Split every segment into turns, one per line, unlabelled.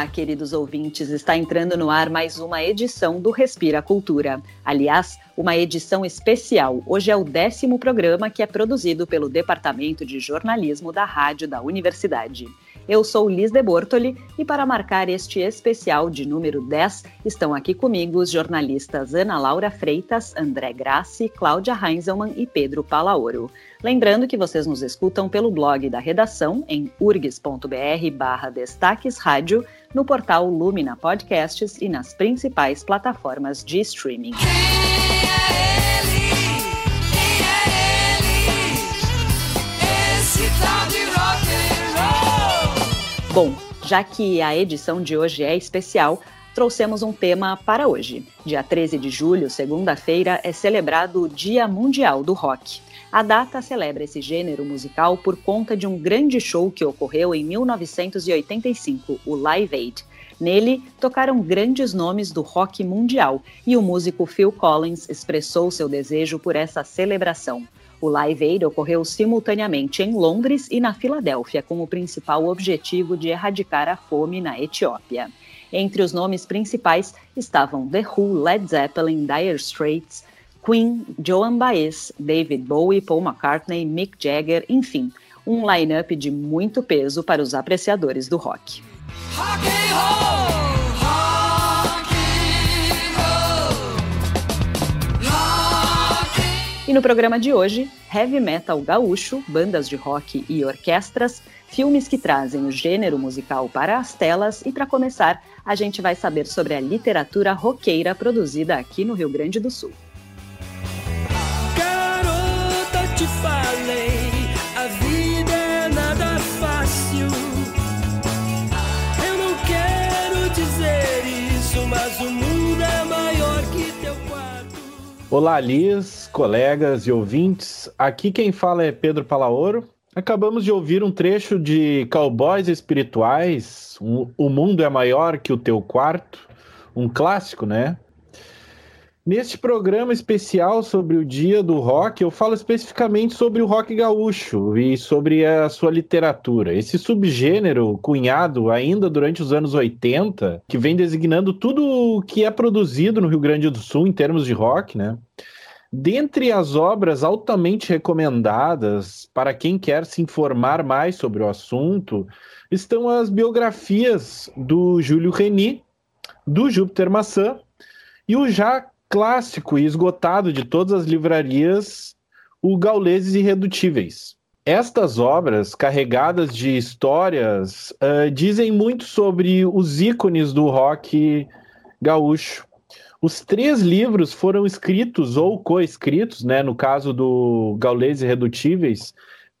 Olá, queridos ouvintes, está entrando no ar mais uma edição do Respira Cultura. Aliás, uma edição especial. Hoje é o décimo programa que é produzido pelo Departamento de Jornalismo da Rádio da Universidade. Eu sou Liz de Bortoli e para marcar este especial de número 10 estão aqui comigo os jornalistas Ana Laura Freitas, André Grassi, Cláudia Heinzelmann e Pedro Palaoro. Lembrando que vocês nos escutam pelo blog da redação em urgs.br barra destaques rádio, no portal Lumina Podcasts e nas principais plataformas de streaming. Bom, já que a edição de hoje é especial, trouxemos um tema para hoje. Dia 13 de julho, segunda-feira, é celebrado o Dia Mundial do Rock. A data celebra esse gênero musical por conta de um grande show que ocorreu em 1985, o Live Aid. Nele, tocaram grandes nomes do rock mundial e o músico Phil Collins expressou seu desejo por essa celebração. O Live Aid ocorreu simultaneamente em Londres e na Filadélfia, com o principal objetivo de erradicar a fome na Etiópia. Entre os nomes principais estavam The Who, Led Zeppelin, Dire Straits, Queen, Joan Baez, David Bowie, Paul McCartney, Mick Jagger, enfim, um line-up de muito peso para os apreciadores do rock. rock E no programa de hoje, heavy metal gaúcho, bandas de rock e orquestras, filmes que trazem o gênero musical para as telas e para começar, a gente vai saber sobre a literatura roqueira produzida aqui no Rio Grande do Sul. Falei, a vida é nada fácil. Eu não quero dizer isso, mas o mundo é maior que teu quarto. Olá, Liz colegas e ouvintes. Aqui quem fala é Pedro Palaoro. Acabamos de ouvir um trecho de Cowboys Espirituais, O Mundo é Maior que o Teu Quarto, um clássico, né? Neste programa especial sobre o Dia do Rock, eu falo especificamente sobre o rock gaúcho e sobre a sua literatura. Esse subgênero cunhado ainda durante os anos 80, que vem designando tudo o que é produzido no Rio Grande do Sul em termos de rock, né? Dentre as obras altamente recomendadas para quem quer se informar mais sobre o assunto, estão as biografias do Júlio Reni, do Júpiter Maçã, e o já clássico e esgotado de todas as livrarias, o Gauleses Irredutíveis. Estas obras, carregadas de histórias, uh, dizem muito sobre os ícones do rock gaúcho os três livros foram escritos ou coescritos, né, no caso do Gaules Irredutíveis,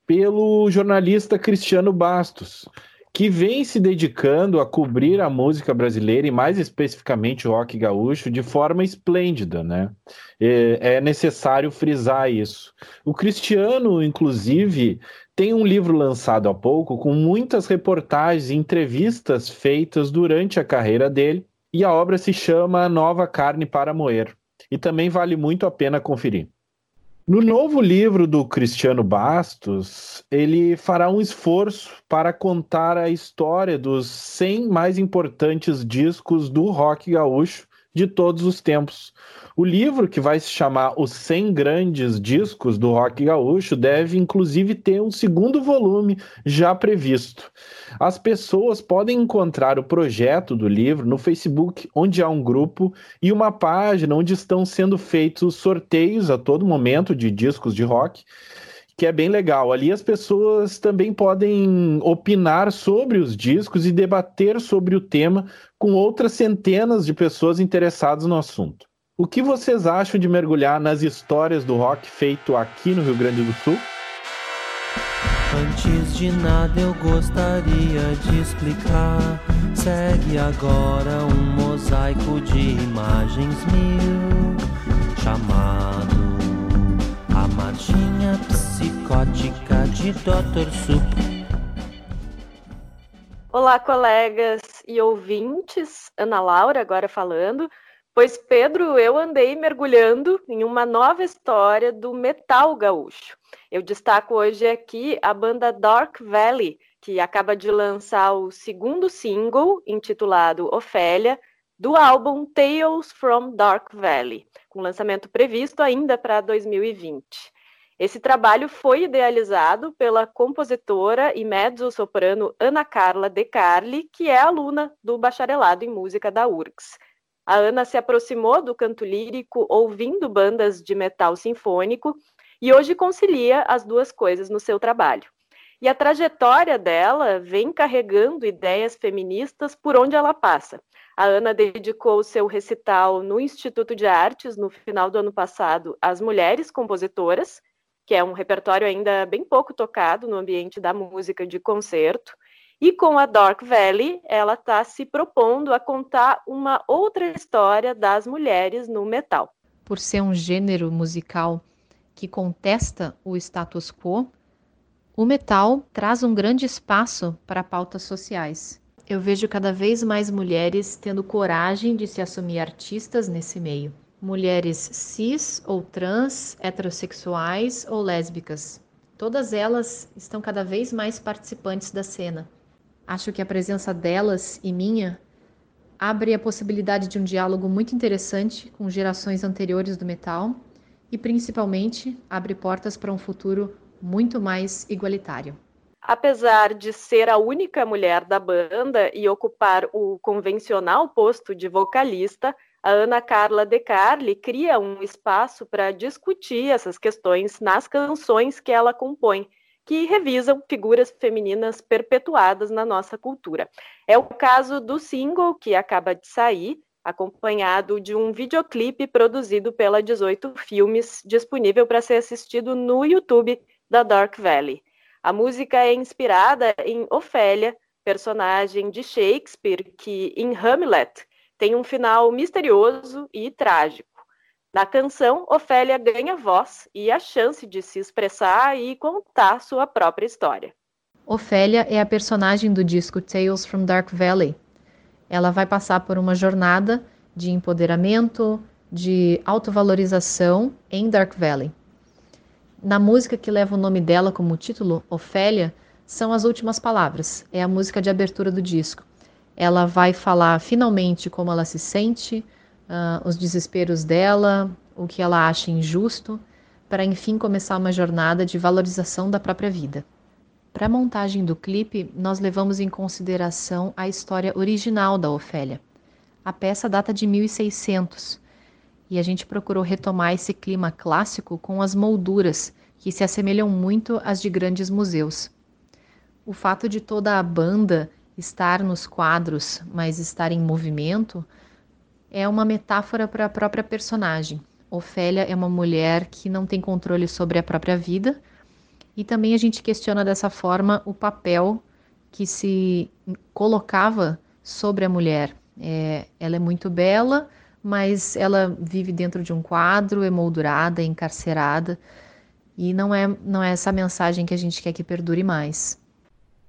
pelo jornalista Cristiano Bastos, que vem se dedicando a cobrir a música brasileira e mais especificamente o rock gaúcho de forma esplêndida, né? É, é necessário frisar isso. O Cristiano, inclusive, tem um livro lançado há pouco com muitas reportagens e entrevistas feitas durante a carreira dele e a obra se chama Nova Carne para Moer, e também vale muito a pena conferir. No novo livro do Cristiano Bastos, ele fará um esforço para contar a história dos 100 mais importantes discos do rock gaúcho de todos os tempos, o livro, que vai se chamar Os 100 Grandes Discos do Rock Gaúcho, deve inclusive ter um segundo volume já previsto. As pessoas podem encontrar o projeto do livro no Facebook, onde há um grupo e uma página onde estão sendo feitos sorteios a todo momento de discos de rock que é bem legal. Ali as pessoas também podem opinar sobre os discos e debater sobre o tema com outras centenas de pessoas interessadas no assunto. O que vocês acham de mergulhar nas histórias do rock feito aqui no Rio Grande do Sul? Antes de nada eu gostaria de explicar. Segue agora um mosaico de imagens mil, chamado A Marchinha Psicótica de Dr. Sup. Olá, colegas e ouvintes. Ana Laura agora falando. Pois, Pedro, eu andei mergulhando em uma nova história do metal gaúcho. Eu destaco hoje aqui a banda Dark Valley,
que acaba de lançar o segundo single, intitulado Ofélia, do álbum Tales from Dark Valley, com lançamento previsto ainda para 2020. Esse trabalho foi idealizado pela compositora e mezzo-soprano Ana Carla De Carli, que é aluna do bacharelado em música da URGS. A Ana se aproximou do canto lírico ouvindo bandas de metal sinfônico e hoje concilia as duas coisas no seu trabalho. E a trajetória dela vem carregando ideias feministas por onde ela passa. A Ana dedicou seu recital no Instituto de Artes, no final do ano passado, às mulheres compositoras, que é um repertório ainda bem pouco tocado no ambiente da música de concerto. E com a Dark Valley, ela está se propondo a contar uma outra história das mulheres no metal.
Por ser um gênero musical que contesta o status quo, o metal traz um grande espaço para pautas sociais. Eu vejo cada vez mais mulheres tendo coragem de se assumir artistas nesse meio. Mulheres cis ou trans, heterossexuais ou lésbicas. Todas elas estão cada vez mais participantes da cena. Acho que a presença delas e minha abre a possibilidade de um diálogo muito interessante com gerações anteriores do metal e, principalmente, abre portas para um futuro muito mais igualitário.
Apesar de ser a única mulher da banda e ocupar o convencional posto de vocalista, a Ana Carla De Carli cria um espaço para discutir essas questões nas canções que ela compõe, que revisam figuras femininas perpetuadas na nossa cultura. É o caso do single que acaba de sair, acompanhado de um videoclipe produzido pela 18 Filmes, disponível para ser assistido no YouTube da Dark Valley. A música é inspirada em Ofélia, personagem de Shakespeare que, em Hamlet, tem um final misterioso e trágico. Na canção, Ofélia ganha voz e a chance de se expressar e contar sua própria história.
Ofélia é a personagem do disco Tales from Dark Valley. Ela vai passar por uma jornada de empoderamento, de autovalorização em Dark Valley. Na música que leva o nome dela como título, Ofélia, são as últimas palavras. É a música de abertura do disco. Ela vai falar finalmente como ela se sente, uh, os desesperos dela, o que ela acha injusto, para enfim começar uma jornada de valorização da própria vida. Para a montagem do clipe, nós levamos em consideração a história original da Ofélia. A peça data de 1600 e a gente procurou retomar esse clima clássico com as molduras, que se assemelham muito às de grandes museus. O fato de toda a banda estar nos quadros, mas estar em movimento, é uma metáfora para a própria personagem. Ofélia é uma mulher que não tem controle sobre a própria vida, e também a gente questiona dessa forma o papel que se colocava sobre a mulher. É, ela é muito bela, mas ela vive dentro de um quadro, emoldurada, encarcerada, e não é, não é essa mensagem que a gente quer que perdure mais.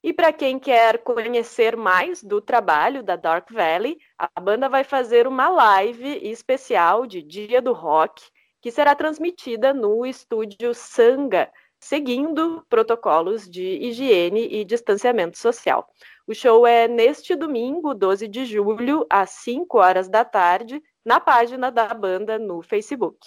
E para quem quer conhecer mais do trabalho da Dark Valley, a banda vai fazer uma live especial de Dia do Rock, que será transmitida no estúdio Sanga, seguindo protocolos de higiene e distanciamento social. O show é neste domingo, 12 de julho, às 5 horas da tarde, na página da banda no Facebook.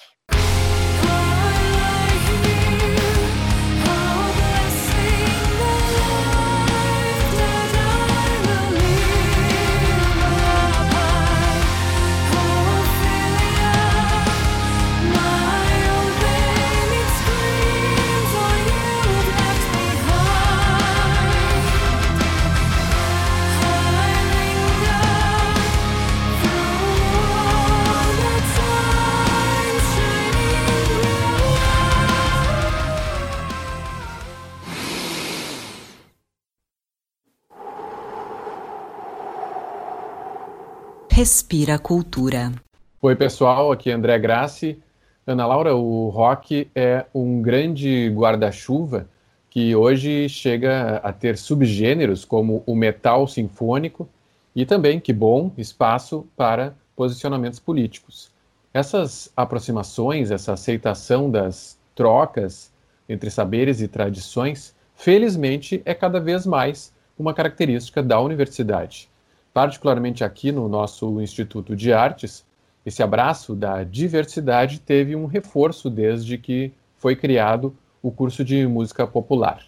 Respira Cultura.
Oi, pessoal, aqui é André Grassi. Ana Laura, o rock é um grande guarda-chuva que hoje chega a ter subgêneros como o metal sinfônico e também, que bom, espaço para posicionamentos políticos. Essas aproximações, essa aceitação das trocas entre saberes e tradições felizmente, é cada vez mais uma característica da universidade. Particularmente aqui no nosso Instituto de Artes, esse abraço da diversidade teve um reforço desde que foi criado o curso de música popular.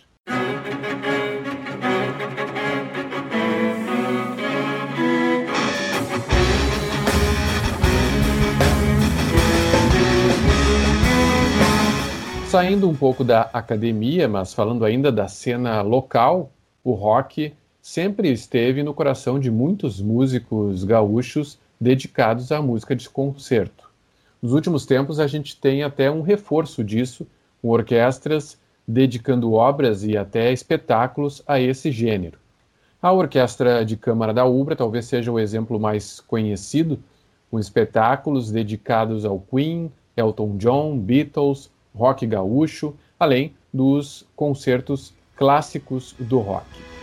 Saindo um pouco da academia, mas falando ainda da cena local, o rock sempre esteve no coração de muitos músicos gaúchos dedicados à música de concerto. Nos últimos tempos, a gente tem até um reforço disso, com orquestras dedicando obras e até espetáculos a esse gênero. A Orquestra de Câmara da Ubra talvez seja o exemplo mais conhecido, com espetáculos dedicados ao Queen, Elton John, Beatles, rock gaúcho, além dos concertos clássicos do rock.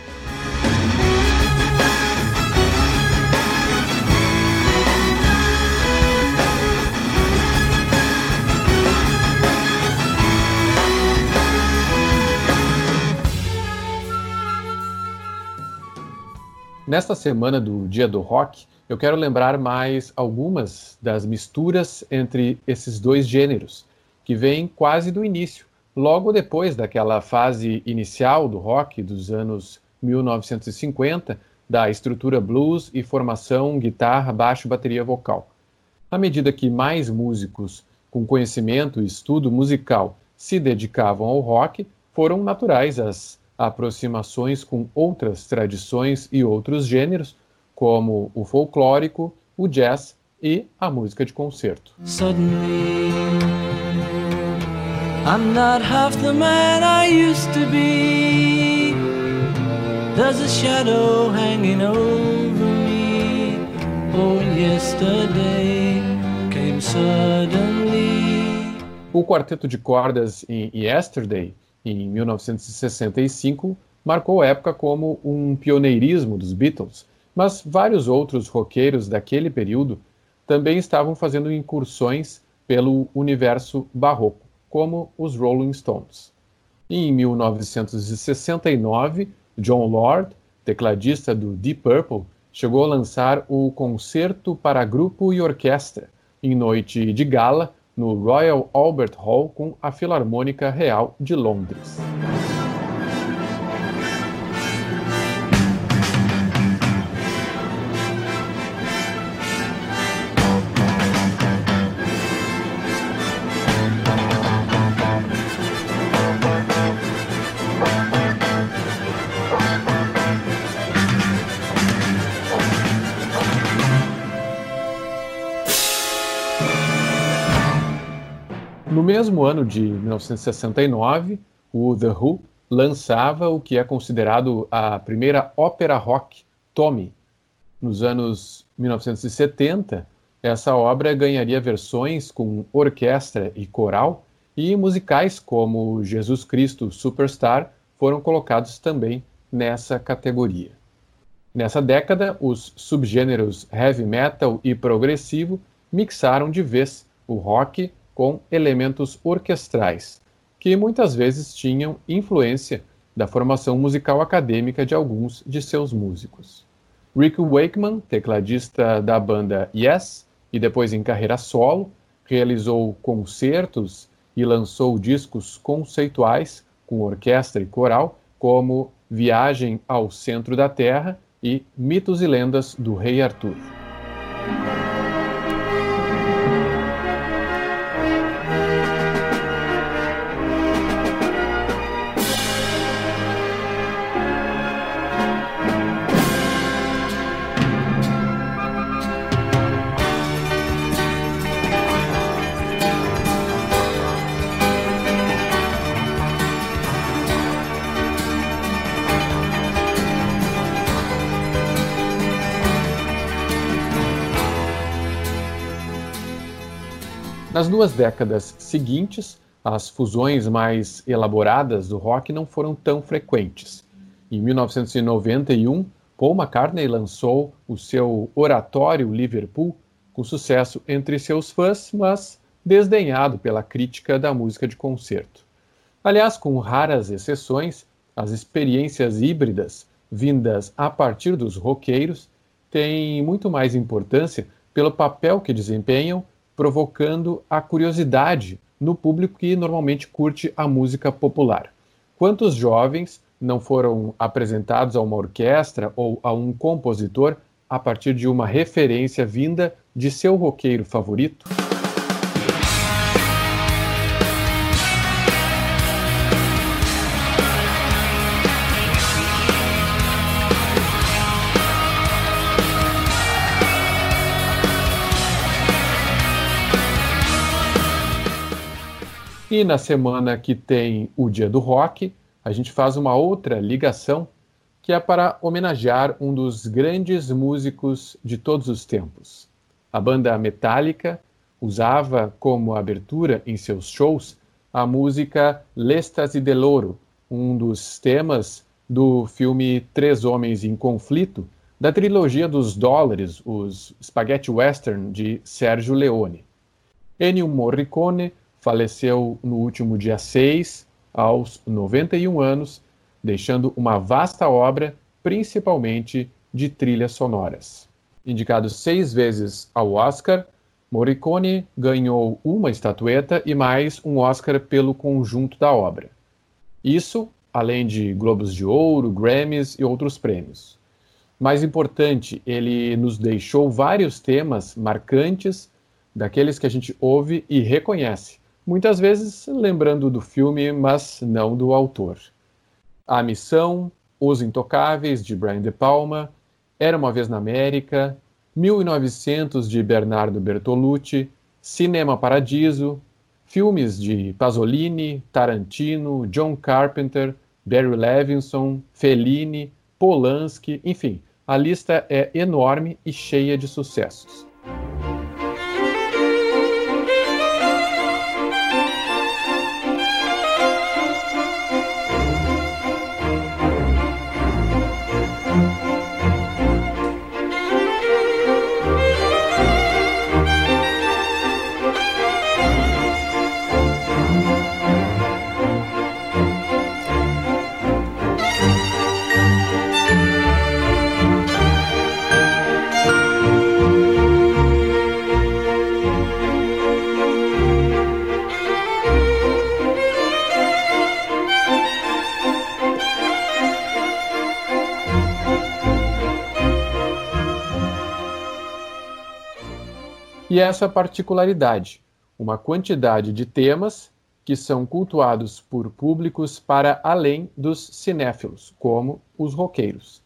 Nesta semana do Dia do Rock, eu quero lembrar mais algumas das misturas entre esses dois gêneros, que vem quase do início, logo depois daquela fase inicial do rock dos anos 1950, da estrutura blues e formação guitarra, baixo, bateria vocal. À medida que mais músicos com conhecimento e estudo musical se dedicavam ao rock, foram naturais as aproximações com outras tradições e outros gêneros, como o folclórico, o jazz e a música de concerto. Suddenly... I'm not half the man I used to be. There's a shadow hanging over me. Oh, yesterday came suddenly. O quarteto de cordas em Yesterday, em 1965, marcou época como um pioneirismo dos Beatles, mas vários outros roqueiros daquele período também estavam fazendo incursões pelo universo barroco como os Rolling Stones. em 1969, John Lord, tecladista do Deep Purple, chegou a lançar o Concerto para Grupo e Orquestra, em noite de gala, no Royal Albert Hall com a Filarmônica Real de Londres. Mesmo ano de 1969, o The Who lançava o que é considerado a primeira ópera rock, Tommy. Nos anos 1970, essa obra ganharia versões com orquestra e coral, e musicais como Jesus Cristo Superstar foram colocados também nessa categoria. Nessa década, os subgêneros heavy metal e progressivo mixaram de vez o rock com elementos orquestrais, que muitas vezes tinham influência da formação musical acadêmica de alguns de seus músicos. Rick Wakeman, tecladista da banda Yes e depois em carreira solo, realizou concertos e lançou discos conceituais com orquestra e coral, como Viagem ao Centro da Terra e Mitos e Lendas do Rei Arthur. Nas duas décadas seguintes, as fusões mais elaboradas do rock não foram tão frequentes. Em 1991, Paul McCartney lançou o seu oratório Liverpool, com sucesso entre seus fãs, mas desdenhado pela crítica da música de concerto. Aliás, com raras exceções, as experiências híbridas vindas a partir dos roqueiros têm muito mais importância pelo papel que desempenham, provocando a curiosidade no público que normalmente curte a música popular. Quantos jovens não foram apresentados a uma orquestra ou a um compositor a partir de uma referência vinda de seu roqueiro favorito? E na semana que tem o Dia do Rock, a gente faz uma outra ligação que é para homenagear um dos grandes músicos de todos os tempos. A banda Metallica usava como abertura em seus shows a música L'Estasi dell'Oro, um dos temas do filme Três Homens em Conflito, da trilogia dos dólares, os Spaghetti Western de Sergio Leone. Ennio Morricone faleceu no último dia 6, aos 91 anos, deixando uma vasta obra, principalmente de trilhas sonoras. Indicado seis vezes ao Oscar, Morricone ganhou uma estatueta e mais um Oscar pelo conjunto da obra. Isso, além de Globos de Ouro, Grammys e outros prêmios. Mais importante, ele nos deixou vários temas marcantes, daqueles que a gente ouve e reconhece, muitas vezes lembrando do filme, mas não do autor. A Missão, Os Intocáveis, de Brian De Palma, Era uma Vez na América, 1900, de Bernardo Bertolucci, Cinema Paradiso, filmes de Pasolini, Tarantino, John Carpenter, Barry Levinson, Fellini, Polanski, enfim, a lista é enorme e cheia de sucessos. E essa particularidade, uma quantidade de temas que são cultuados por públicos para além dos cinéfilos, como os roqueiros,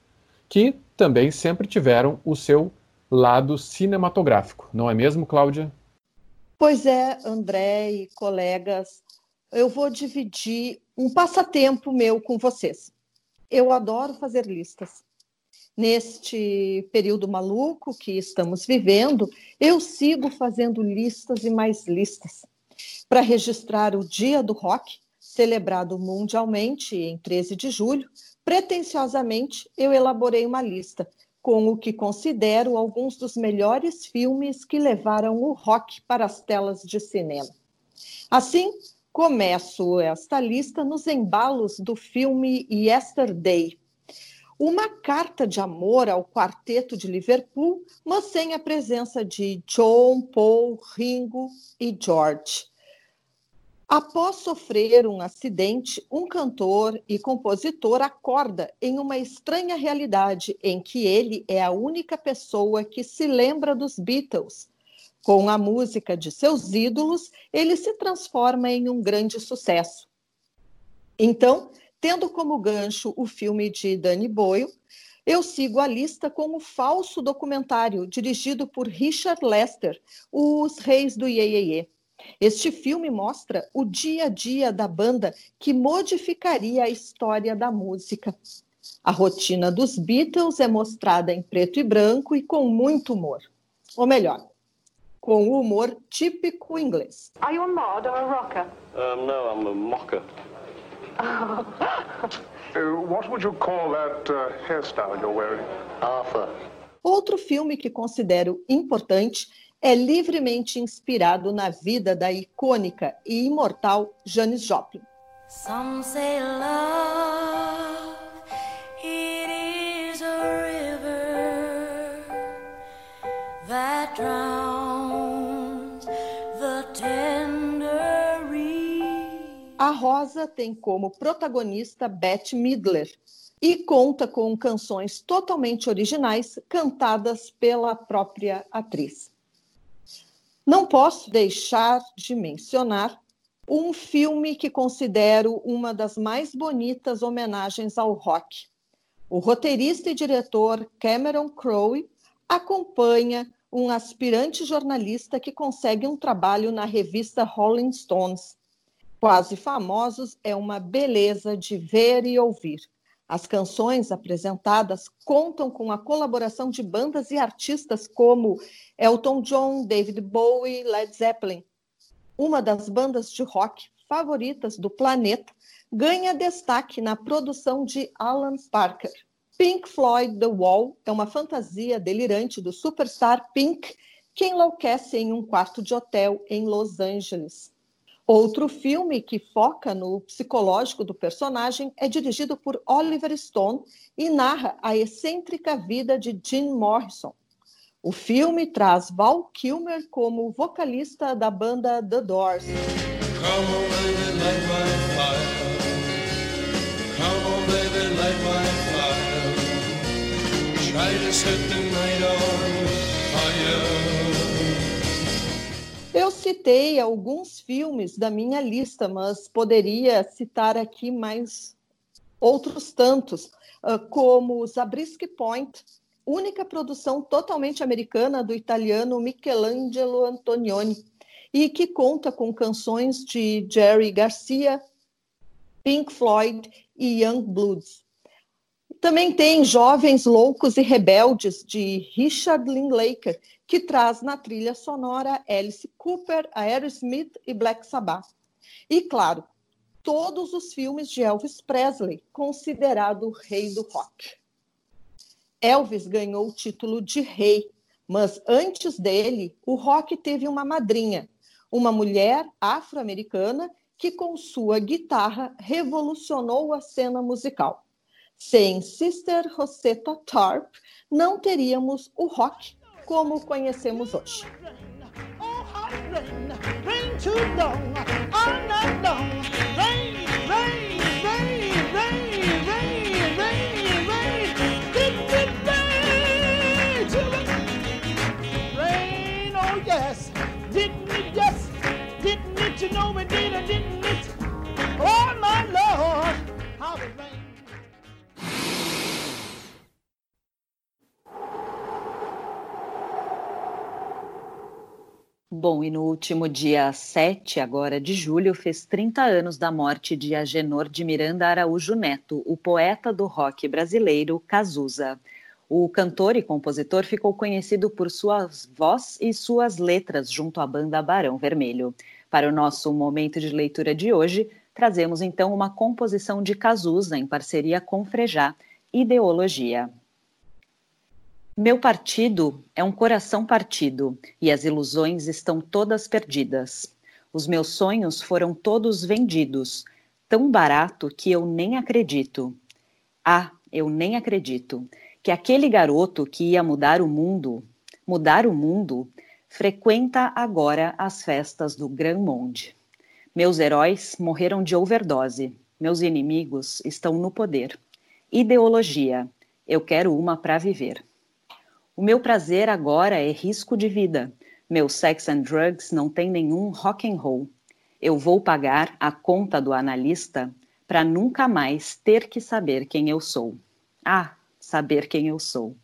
que também sempre tiveram o seu lado cinematográfico, não é mesmo, Cláudia?
Pois é, André e colegas, eu vou dividir um passatempo meu com vocês. Eu adoro fazer listas neste período maluco que estamos vivendo, eu sigo fazendo listas e mais listas para registrar o Dia do Rock, celebrado mundialmente em 13 de julho. Pretensiosamente, eu elaborei uma lista com o que considero alguns dos melhores filmes que levaram o rock para as telas de cinema. Assim, começo esta lista nos embalos do filme Yesterday, uma carta de amor ao quarteto de Liverpool, mas sem a presença de John, Paul, Ringo e George. Após sofrer um acidente, um cantor e compositor acorda em uma estranha realidade em que ele é a única pessoa que se lembra dos Beatles. Com a música de seus ídolos, ele se transforma em um grande sucesso. Então, Tendo como gancho o filme de Danny Boyle, eu sigo a lista com o falso documentário dirigido por Richard Lester, Os Reis do Iê, Este filme mostra o dia a dia da banda que modificaria a história da música. A rotina dos Beatles é mostrada em preto e branco e com muito humor. Ou melhor, com o humor típico inglês. Are you a mod or a rocker? Um, no, I'm a mocker.
Uh, what would you call that uh, hairstyle you're wearing? Arthur.
Outro filme que considero importante é livremente inspirado na vida da icônica e imortal Janis Joplin.
Some say love, it is a river that drowns
A Rosa tem como protagonista Bette Midler e conta com canções totalmente originais cantadas pela própria atriz. Não posso deixar de mencionar um filme que considero uma das mais bonitas homenagens ao rock. O roteirista e diretor Cameron Crowe acompanha um aspirante jornalista que consegue um trabalho na revista Rolling Stones. Quase Famosos é uma beleza de ver e ouvir. As canções apresentadas contam com a colaboração de bandas e artistas como Elton John, David Bowie, Led Zeppelin, uma das bandas de rock favoritas do planeta, ganha destaque na produção de Alan Parker. Pink Floyd The Wall é uma fantasia delirante do superstar Pink que enlouquece em um quarto de hotel em Los Angeles. Outro filme que foca no psicológico do personagem é dirigido por Oliver Stone e narra a excêntrica vida de Jim Morrison, o filme traz Val Kilmer como vocalista da banda The Doors. Eu citei alguns filmes da minha lista, mas poderia citar aqui mais outros tantos, ah, como Zabriskie Point, única produção totalmente americana do italiano Michelangelo Antonioni e que conta com canções de Jerry Garcia, Pink Floyd e Young Bloods. Também tem Jovens Loucos e Rebeldes, de Richard Linklater, que traz na trilha sonora Alice Cooper, Aerosmith e Black Sabbath. E, claro, todos os filmes de Elvis Presley, considerado o rei do rock. Elvis ganhou o título de rei, mas antes dele, o rock teve uma madrinha, uma mulher afro-americana que, com sua guitarra, revolucionou a cena musical. Sem Sister Rosetta Tarp, não teríamos o rock como conhecemos hoje. you know we did didn't it? Oh, my Lord,
Bom, e no último dia 7 agora de julho fez 30 anos da morte de Agenor de Miranda Araújo Neto, o poeta do rock brasileiro Cazuza. O cantor e compositor ficou conhecido por sua voz e suas letras junto à banda Barão Vermelho. Para o nosso momento de leitura de hoje, trazemos então uma composição de Cazuza em parceria com Frejá, Ideologia. Meu partido é um coração partido e as ilusões estão todas perdidas. Os meus sonhos foram todos vendidos, tão barato que eu nem acredito. Ah, eu nem acredito que aquele garoto que ia mudar o mundo, mudar o mundo, frequenta agora as festas do Grand Monde. Meus heróis morreram de overdose. Meus inimigos estão no poder. Ideologia. Eu quero uma para viver. O meu prazer agora é risco de vida. Meu sex and drugs não tem nenhum rock and roll. Eu vou pagar a conta do analista para nunca mais ter que saber quem eu sou. Ah, saber quem eu sou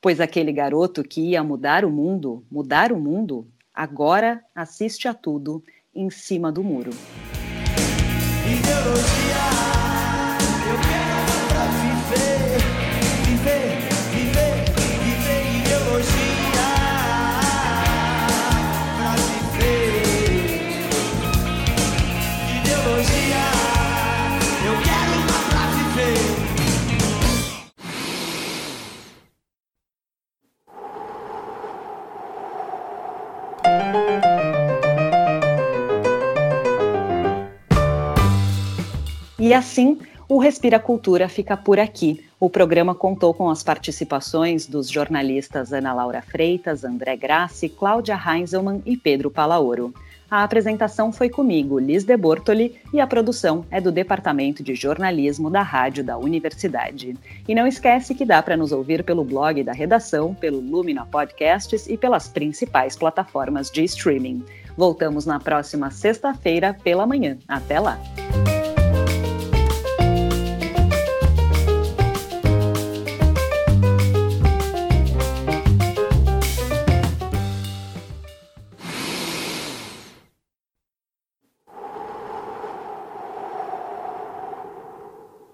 pois aquele garoto que ia mudar o mundo, mudar o mundo, agora assiste a tudo em cima do muro. Ideologia. E assim, o Respira Cultura fica por aqui. O programa contou com as participações dos jornalistas Ana Laura Freitas, André Grassi, Cláudia Heinzelmann e Pedro Palaoro. A apresentação foi comigo, Liz de Bortoli, e a produção é do Departamento de Jornalismo da Rádio da Universidade. E não esquece que dá para nos ouvir pelo blog da redação, pelo Lumina Podcasts e pelas principais plataformas de streaming. Voltamos na próxima sexta-feira pela manhã. Até lá!